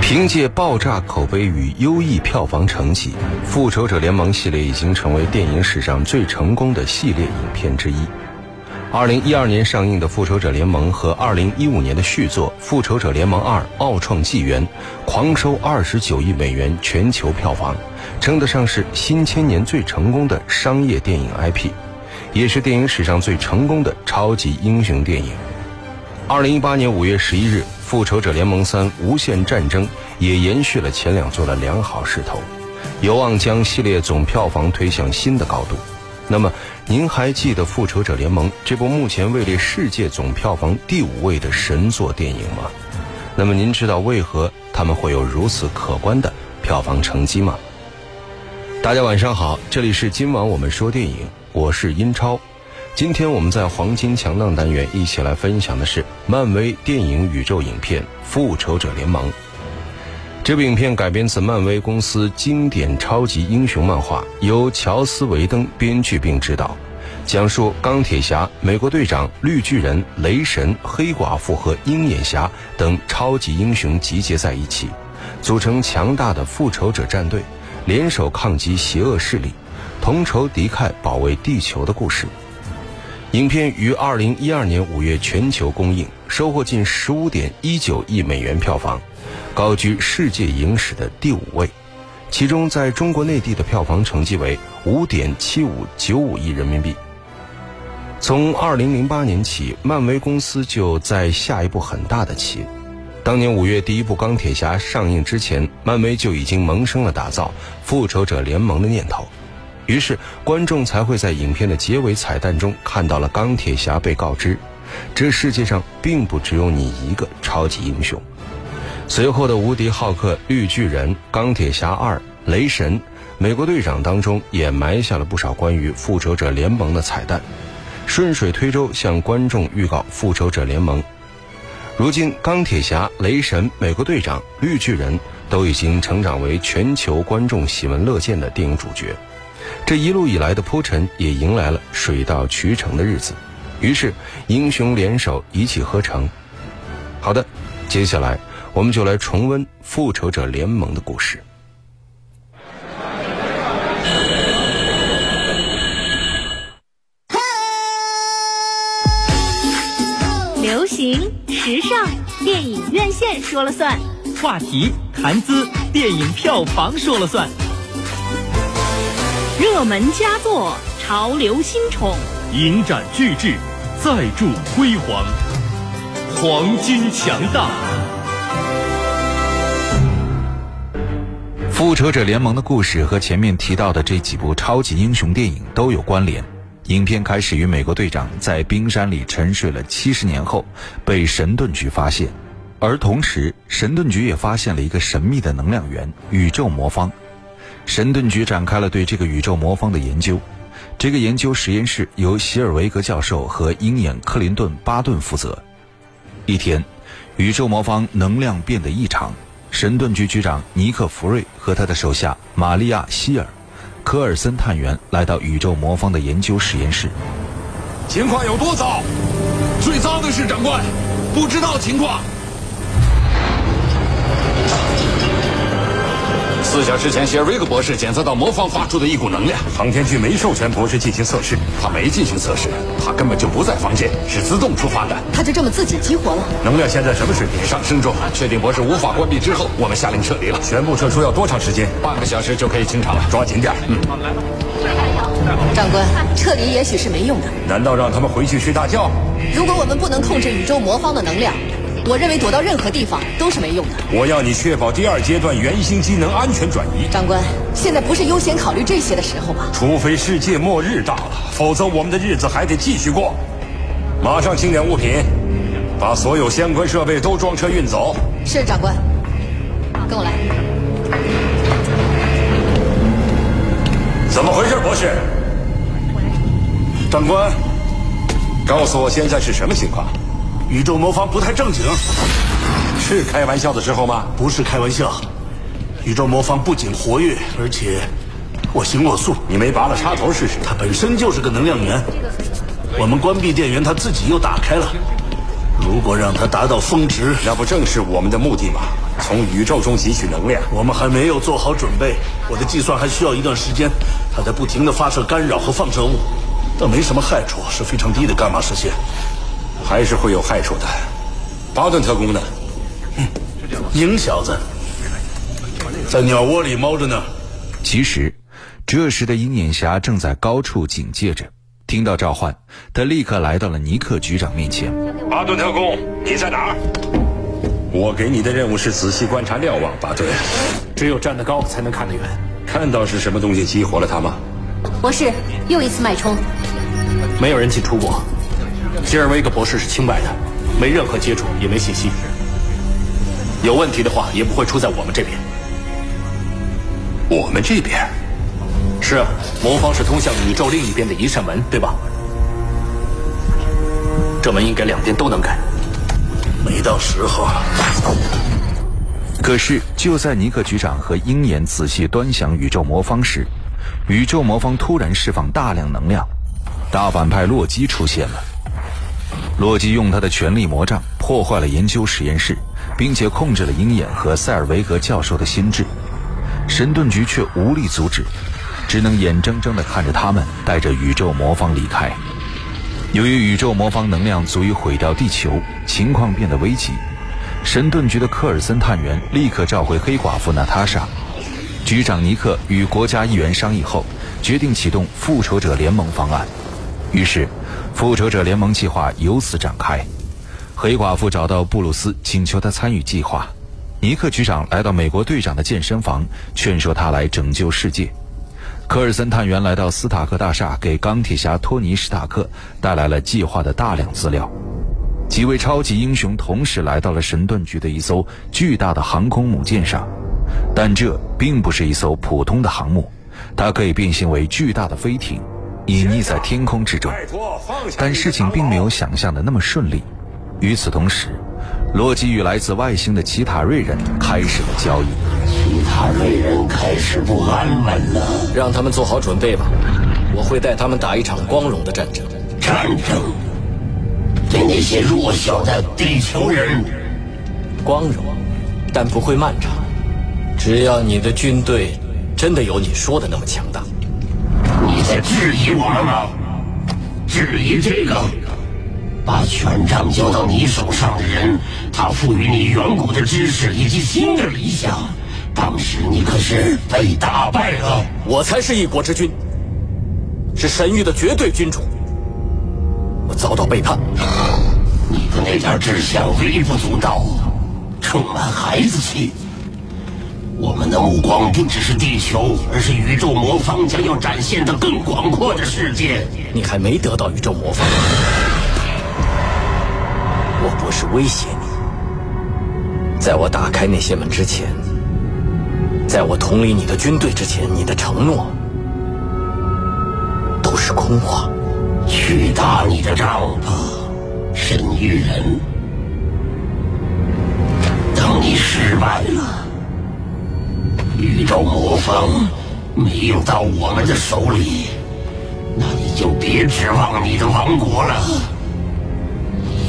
凭借爆炸口碑与优异票房成绩，《复仇者联盟》系列已经成为电影史上最成功的系列影片之一。二零一二年上映的《复仇者联盟》和二零一五年的续作《复仇者联盟二：奥创纪元》，狂收二十九亿美元全球票房，称得上是新千年最成功的商业电影 IP，也是电影史上最成功的超级英雄电影。二零一八年五月十一日，《复仇者联盟三：无限战争》也延续了前两作的良好势头，有望将系列总票房推向新的高度。那么，您还记得《复仇者联盟》这部目前位列世界总票房第五位的神作电影吗？那么，您知道为何他们会有如此可观的票房成绩吗？大家晚上好，这里是今晚我们说电影，我是英超。今天我们在黄金强档单元一起来分享的是漫威电影宇宙影片《复仇者联盟》。这部影片改编自漫威公司经典超级英雄漫画，由乔斯·维登编剧并执导，讲述钢铁侠、美国队长、绿巨人、雷神、黑寡妇和鹰眼侠等超级英雄集结在一起，组成强大的复仇者战队，联手抗击邪恶势力，同仇敌忾，保卫地球的故事。影片于二零一二年五月全球公映，收获近十五点一九亿美元票房，高居世界影史的第五位。其中，在中国内地的票房成绩为五点七五九五亿人民币。从二零零八年起，漫威公司就在下一步很大的棋。当年五月第一部《钢铁侠》上映之前，漫威就已经萌生了打造《复仇者联盟》的念头。于是，观众才会在影片的结尾彩蛋中看到了钢铁侠被告知，这世界上并不只有你一个超级英雄。随后的无敌浩克、绿巨人、钢铁侠二、雷神、美国队长当中也埋下了不少关于复仇者联盟的彩蛋，顺水推舟向观众预告复仇者联盟。如今，钢铁侠、雷神、美国队长、绿巨人都已经成长为全球观众喜闻乐见的电影主角。这一路以来的铺陈也迎来了水到渠成的日子，于是英雄联手一气呵成。好的，接下来我们就来重温《复仇者联盟》的故事。流行时尚，电影院线说了算；话题谈资，电影票房说了算。热门佳作，潮流新宠，影展巨制，再铸辉煌，黄金强大。复仇者联盟的故事和前面提到的这几部超级英雄电影都有关联。影片开始于美国队长在冰山里沉睡了七十年后，被神盾局发现，而同时神盾局也发现了一个神秘的能量源——宇宙魔方。神盾局展开了对这个宇宙魔方的研究，这个研究实验室由希尔维格教授和鹰眼克林顿·巴顿负责。一天，宇宙魔方能量变得异常，神盾局局长尼克·福瑞和他的手下玛利亚·希尔、科尔森探员来到宇宙魔方的研究实验室。情况有多糟？最糟的是长官，不知道情况。四小时前，谢尔维格博士检测到魔方发出的一股能量。航天局没授权博士进行测试，他没进行测试，他根本就不在房间，是自动出发的。他就这么自己激活了？能量现在什么水平？上升中。确定博士无法关闭之后，我们下令撤离了。全部撤出要多长时间？半个小时就可以清场了，抓紧点。嗯。来吧长官，撤离也许是没用的。难道让他们回去睡大觉？如果我们不能控制宇宙魔方的能量？我认为躲到任何地方都是没用的。我要你确保第二阶段原型机能安全转移。长官，现在不是优先考虑这些的时候吧？除非世界末日到了，否则我们的日子还得继续过。马上清点物品，把所有相关设备都装车运走。是长官，跟我来。怎么回事，博士？长官，告诉我现在是什么情况？宇宙魔方不太正经，是开玩笑的时候吗？不是开玩笑，宇宙魔方不仅活跃，而且我行我素。你没拔了插头试试？它本身就是个能量源，我们关闭电源，它自己又打开了。如果让它达到峰值，那不正是我们的目的吗？从宇宙中汲取能量。我们还没有做好准备，我的计算还需要一段时间。它在不停的发射干扰和放射物，但没什么害处，是非常低的伽马射线。还是会有害处的。巴顿特工呢？鹰小子在鸟窝里猫着呢。其实，这时的鹰眼侠正在高处警戒着。听到召唤，他立刻来到了尼克局长面前。巴顿特工，你在哪儿？我给你的任务是仔细观察瞭望，巴顿。只有站得高才能看得远。看到是什么东西激活了他吗？博士，又一次脉冲。没有人进出过。吉尔维格博士是清白的，没任何接触，也没信息。有问题的话，也不会出在我们这边。我们这边？是啊，魔方是通向宇宙另一边的一扇门，对吧？这门应该两边都能开。没到时候。可是，就在尼克局长和鹰眼仔细端详宇宙魔方时，宇宙魔方突然释放大量能量，大反派洛基出现了。洛基用他的权力魔杖破坏了研究实验室，并且控制了鹰眼和塞尔维格教授的心智，神盾局却无力阻止。只能眼睁睁地看着他们带着宇宙魔方离开。由于宇宙魔方能量足以毁掉地球，情况变得危急。神盾局的科尔森探员立刻召回黑寡妇娜塔莎。局长尼克与国家议员商议后，决定启动复仇者联盟方案。于是，复仇者联盟计划由此展开。黑寡妇找到布鲁斯，请求他参与计划。尼克局长来到美国队长的健身房，劝说他来拯救世界。科尔森探员来到斯塔克大厦，给钢铁侠托尼·史塔克带来了计划的大量资料。几位超级英雄同时来到了神盾局的一艘巨大的航空母舰上，但这并不是一艘普通的航母，它可以变形为巨大的飞艇，隐匿在天空之中。但事情并没有想象的那么顺利。与此同时，洛基与来自外星的奇塔瑞人开始了交易。其他瑞人开始不安稳了，让他们做好准备吧。我会带他们打一场光荣的战争。战争对那些弱小的地球人，光荣，但不会漫长。只要你的军队真的有你说的那么强大。你在质疑我们吗？质疑这个？把权杖交到你手上的人，他赋予你远古的知识以及新的理想。当时你可是被打败了。我才是一国之君，是神域的绝对君主。我遭到背叛。你的那点志向微不足道，充满孩子气。我们的目光不只是地球，而是宇宙魔方将要展现的更广阔的世界。你还没得到宇宙魔方。我不是威胁你，在我打开那些门之前，在我统领你的军队之前，你的承诺都是空话。去打你的仗吧，神域人。等你失败了，宇宙魔方没有到我们的手里，那你就别指望你的王国了。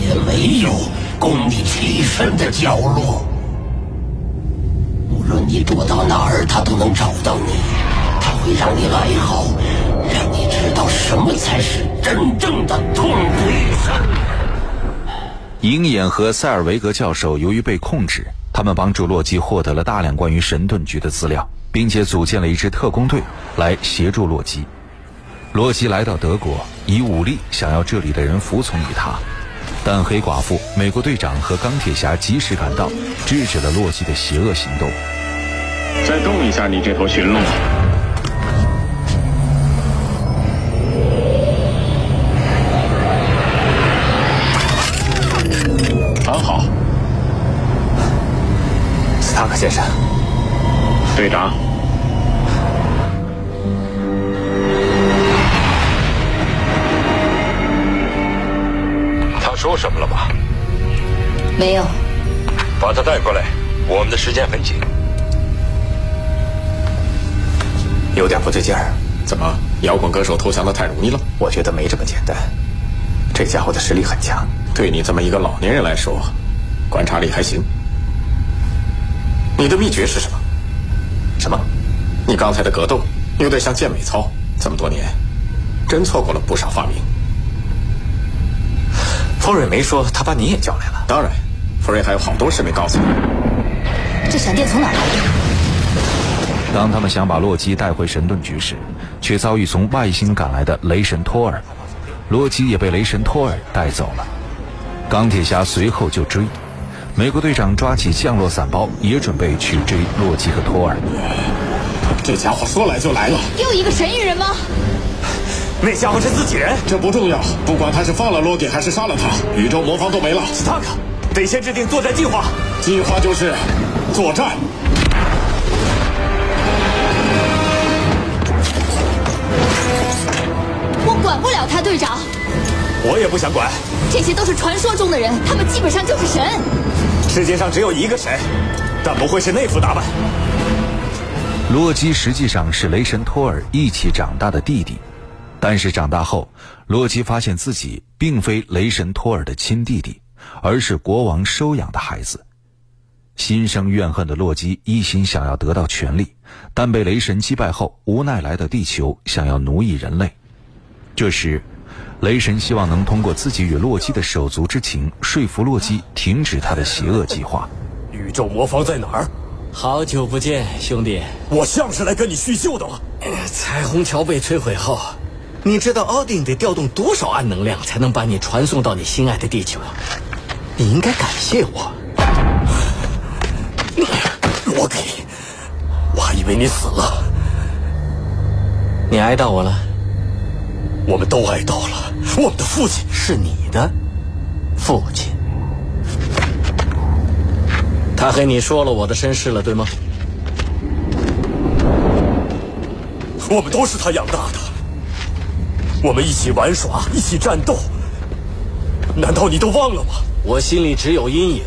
也没有供你栖身的角落。无论你躲到哪儿，他都能找到你。他会让你来好，让你知道什么才是真正的痛苦一生。鹰眼和塞尔维格教授由于被控制，他们帮助洛基获得了大量关于神盾局的资料，并且组建了一支特工队来协助洛基。洛基来到德国，以武力想要这里的人服从于他。但黑寡妇、美国队长和钢铁侠及时赶到，制止了洛基的邪恶行动。再动一下你这头驯鹿！先生，队长。他说什么了吗？没有。把他带过来，我们的时间很紧。有点不对劲儿。怎么，摇滚歌手投降的太容易了？我觉得没这么简单。这家伙的实力很强，对你这么一个老年人来说，观察力还行。你的秘诀是什么？什么？你刚才的格斗有点像健美操。这么多年，真错过了不少发明。方瑞没说他把你也叫来了。当然，福瑞还有好多事没告诉你。这闪电从哪来的？当他们想把洛基带回神盾局时，却遭遇从外星赶来的雷神托尔，洛基也被雷神托尔带走了。钢铁侠随后就追，美国队长抓起降落伞包，也准备去追洛基和托尔。这家伙说来就来了，又一个神域人吗？那家伙是自己人，这不重要，不管他是放了洛基还是杀了他，宇宙魔方都没了。斯塔克，得先制定作战计划。计划就是作战。我管不了他，队长。我也不想管。这些都是传说中的人，他们基本上就是神。世界上只有一个神，但不会是那副打扮。洛基实际上是雷神托尔一起长大的弟弟，但是长大后，洛基发现自己并非雷神托尔的亲弟弟，而是国王收养的孩子。心生怨恨的洛基一心想要得到权力，但被雷神击败后，无奈来到地球，想要奴役人类。这时，雷神希望能通过自己与洛基的手足之情，说服洛基停止他的邪恶计划。宇宙魔方在哪儿？好久不见，兄弟！我像是来跟你叙旧的吗？彩虹桥被摧毁后，你知道奥丁得调动多少暗能量才能把你传送到你心爱的地球？你应该感谢我。罗给，我还以为你死了。你挨到我了？我们都挨到了。我们的父亲是你的父亲。他和你说了我的身世了，对吗？我们都是他养大的，我们一起玩耍，一起战斗。难道你都忘了吗？我心里只有阴影，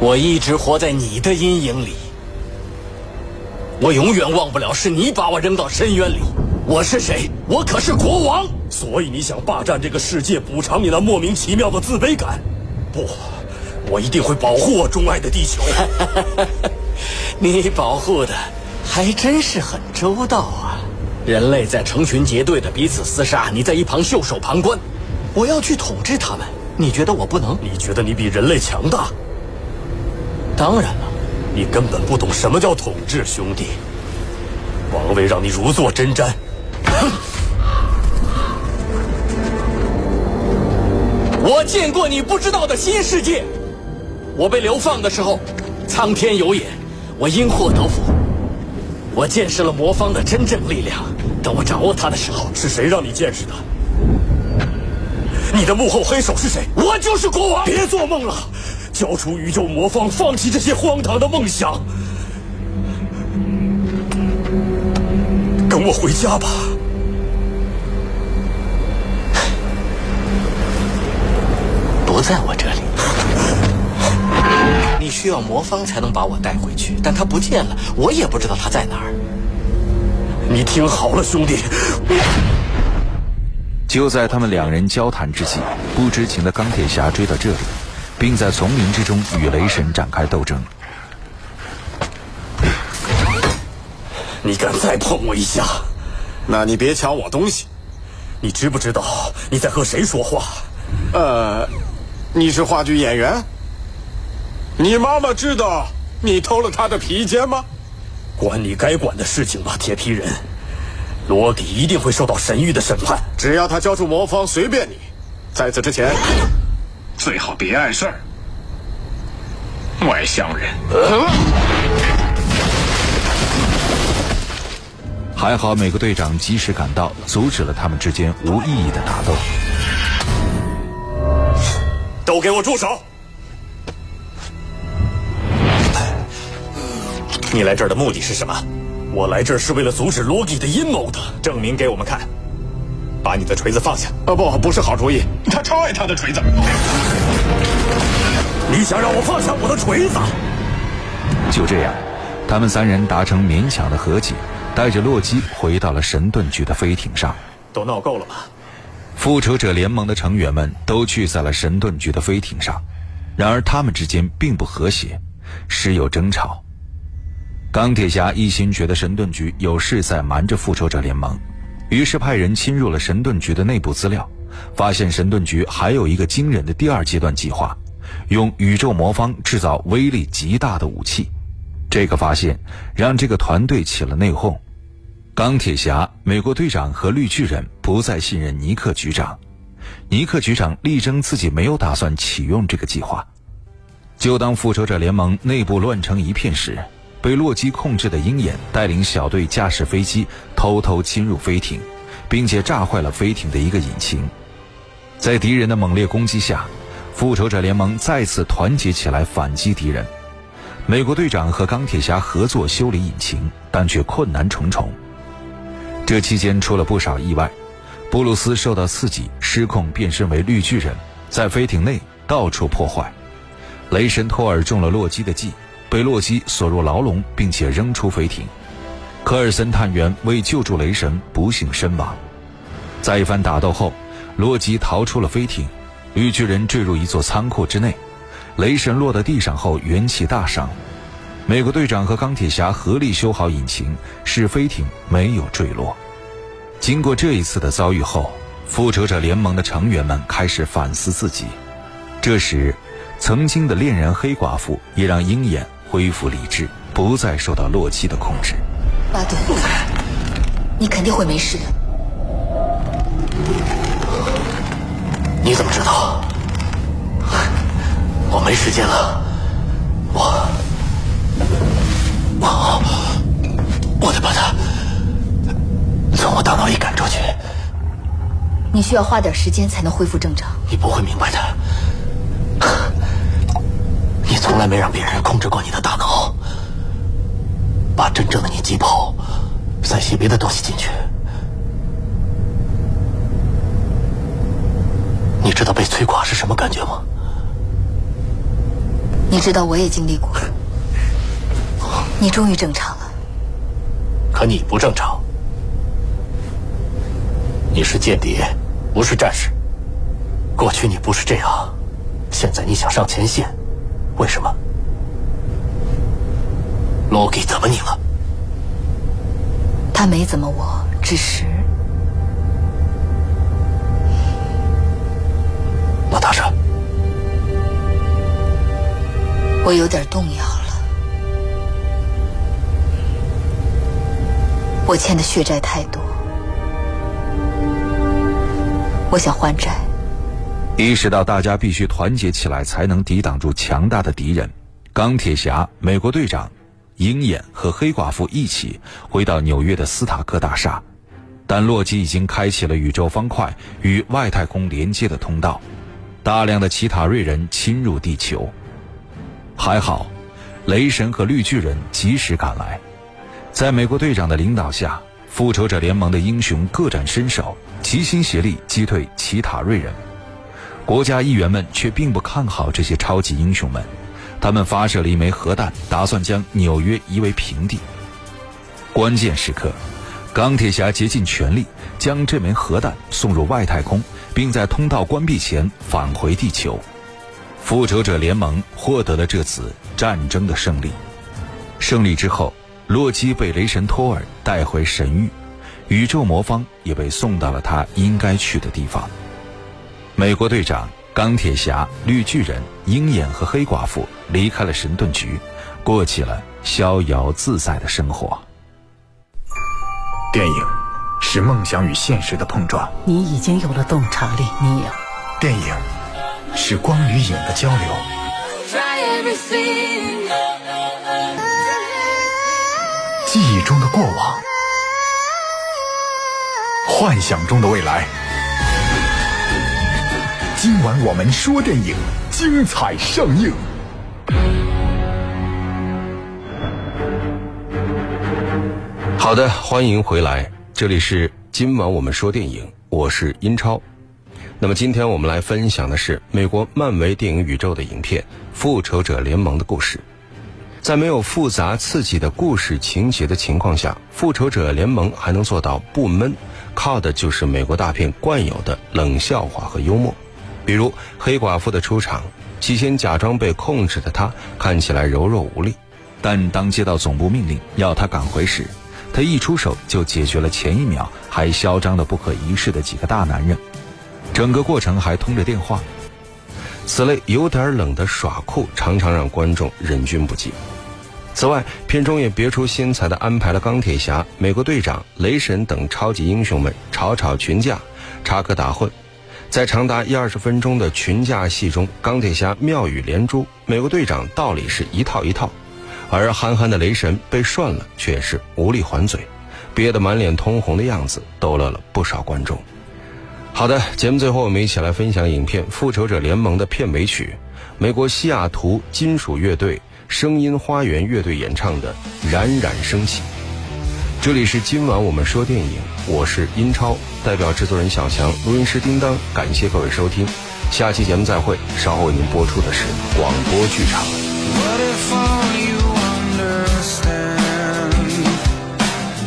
我一直活在你的阴影里。我永远忘不了是你把我扔到深渊里。我是谁？我可是国王。所以你想霸占这个世界，补偿你那莫名其妙的自卑感？不。我一定会保护我钟爱的地球。你保护的还真是很周到啊！人类在成群结队的彼此厮杀，你在一旁袖手旁观。我要去统治他们，你觉得我不能？你觉得你比人类强大？当然了，你根本不懂什么叫统治，兄弟。王位让你如坐针毡。我见过你不知道的新世界。我被流放的时候，苍天有眼，我因祸得福。我见识了魔方的真正力量。等我掌握它的时候，是谁让你见识的？你的幕后黑手是谁？我就是国王！别做梦了，交出宇宙魔方，放弃这些荒唐的梦想，跟我回家吧。不在我这里。你需要魔方才能把我带回去，但他不见了，我也不知道他在哪儿。你听好了，兄弟。就在他们两人交谈之际，不知情的钢铁侠追到这里，并在丛林之中与雷神展开斗争。你敢再碰我一下，那你别抢我东西。你知不知道你在和谁说话？呃，你是话剧演员？你妈妈知道你偷了她的皮肩吗？管你该管的事情吧，铁皮人。罗迪一定会受到神域的审判，只要他交出魔方，随便你。在此之前，最好别碍事儿。外乡人。还好，美国队长及时赶到，阻止了他们之间无意义的打斗。都给我住手！你来这儿的目的是什么？我来这儿是为了阻止罗迪的阴谋的，证明给我们看。把你的锤子放下。啊，不，不是好主意。他超爱他的锤子。你想让我放下我的锤子？就这样，他们三人达成勉强的和解，带着洛基回到了神盾局的飞艇上。都闹够了吗？复仇者联盟的成员们都聚在了神盾局的飞艇上，然而他们之间并不和谐。时有争吵。钢铁侠一心觉得神盾局有事在瞒着复仇者联盟，于是派人侵入了神盾局的内部资料，发现神盾局还有一个惊人的第二阶段计划，用宇宙魔方制造威力极大的武器。这个发现让这个团队起了内讧。钢铁侠、美国队长和绿巨人不再信任尼克局长，尼克局长力争自己没有打算启用这个计划。就当复仇者联盟内部乱成一片时，被洛基控制的鹰眼带领小队驾驶飞机偷偷侵入飞艇，并且炸坏了飞艇的一个引擎。在敌人的猛烈攻击下，复仇者联盟再次团结起来反击敌人。美国队长和钢铁侠合作修理引擎，但却困难重重。这期间出了不少意外，布鲁斯受到刺激，失控变身为绿巨人，在飞艇内到处破坏。雷神托尔中了洛基的计。被洛基锁入牢笼，并且扔出飞艇。科尔森探员为救助雷神不幸身亡。在一番打斗后，洛基逃出了飞艇，绿巨人坠入一座仓库之内。雷神落在地上后元气大伤。美国队长和钢铁侠合力修好引擎，使飞艇没有坠落。经过这一次的遭遇后，复仇者联盟的成员们开始反思自己。这时，曾经的恋人黑寡妇也让鹰眼。恢复理智，不再受到洛基的控制。巴顿，你肯定会没事的。你怎么知道？我没时间了，我我我得把他从我大脑里赶出去。你需要花点时间才能恢复正常。你不会明白的。你从来没让别人控制过你的大脑，把真正的你击跑，塞些别的东西进去。你知道被摧垮是什么感觉吗？你知道我也经历过。你终于正常了。可你不正常。你是间谍，不是战士。过去你不是这样，现在你想上前线。为什么？洛基怎么你了？他没怎么我，只是……娜塔莎，我有点动摇了。我欠的血债太多，我想还债。意识到大家必须团结起来才能抵挡住强大的敌人，钢铁侠、美国队长、鹰眼和黑寡妇一起回到纽约的斯塔克大厦，但洛基已经开启了宇宙方块与外太空连接的通道，大量的奇塔瑞人侵入地球。还好，雷神和绿巨人及时赶来，在美国队长的领导下，复仇者联盟的英雄各展身手，齐心协力击退奇塔瑞人。国家议员们却并不看好这些超级英雄们，他们发射了一枚核弹，打算将纽约夷为平地。关键时刻，钢铁侠竭尽全力将这枚核弹送入外太空，并在通道关闭前返回地球。复仇者联盟获得了这次战争的胜利。胜利之后，洛基被雷神托尔带回神域，宇宙魔方也被送到了他应该去的地方。美国队长、钢铁侠、绿巨人、鹰眼和黑寡妇离开了神盾局，过起了逍遥自在的生活。电影是梦想与现实的碰撞。你已经有了洞察力，你有。电影是光与影的交流。中的过往，幻想中的未来。今晚我们说电影，精彩上映。好的，欢迎回来，这里是今晚我们说电影，我是英超。那么今天我们来分享的是美国漫威电影宇宙的影片《复仇者联盟》的故事。在没有复杂刺激的故事情节的情况下，《复仇者联盟》还能做到不闷，靠的就是美国大片惯有的冷笑话和幽默。比如黑寡妇的出场，起先假装被控制的她看起来柔弱无力，但当接到总部命令要她赶回时，她一出手就解决了前一秒还嚣张的不可一世的几个大男人。整个过程还通着电话。此类有点冷的耍酷，常常让观众忍俊不禁。此外，片中也别出心裁地安排了钢铁侠、美国队长、雷神等超级英雄们吵吵群架、插科打诨。在长达一二十分钟的群架戏中，钢铁侠妙语连珠，美国队长道理是一套一套，而憨憨的雷神被涮了却是无力还嘴，憋得满脸通红的样子逗乐了不少观众。好的，节目最后我们一起来分享影片《复仇者联盟》的片尾曲，美国西雅图金属乐队声音花园乐队演唱的《冉冉升起》。这里是今晚我们说电影，我是英超，代表制作人小强，录音师叮当，感谢各位收听，下期节目再会。稍后为您播出的是广播剧场。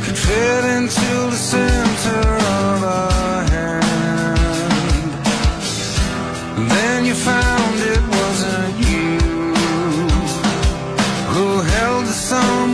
could fit into you found it wasn't you who held the song.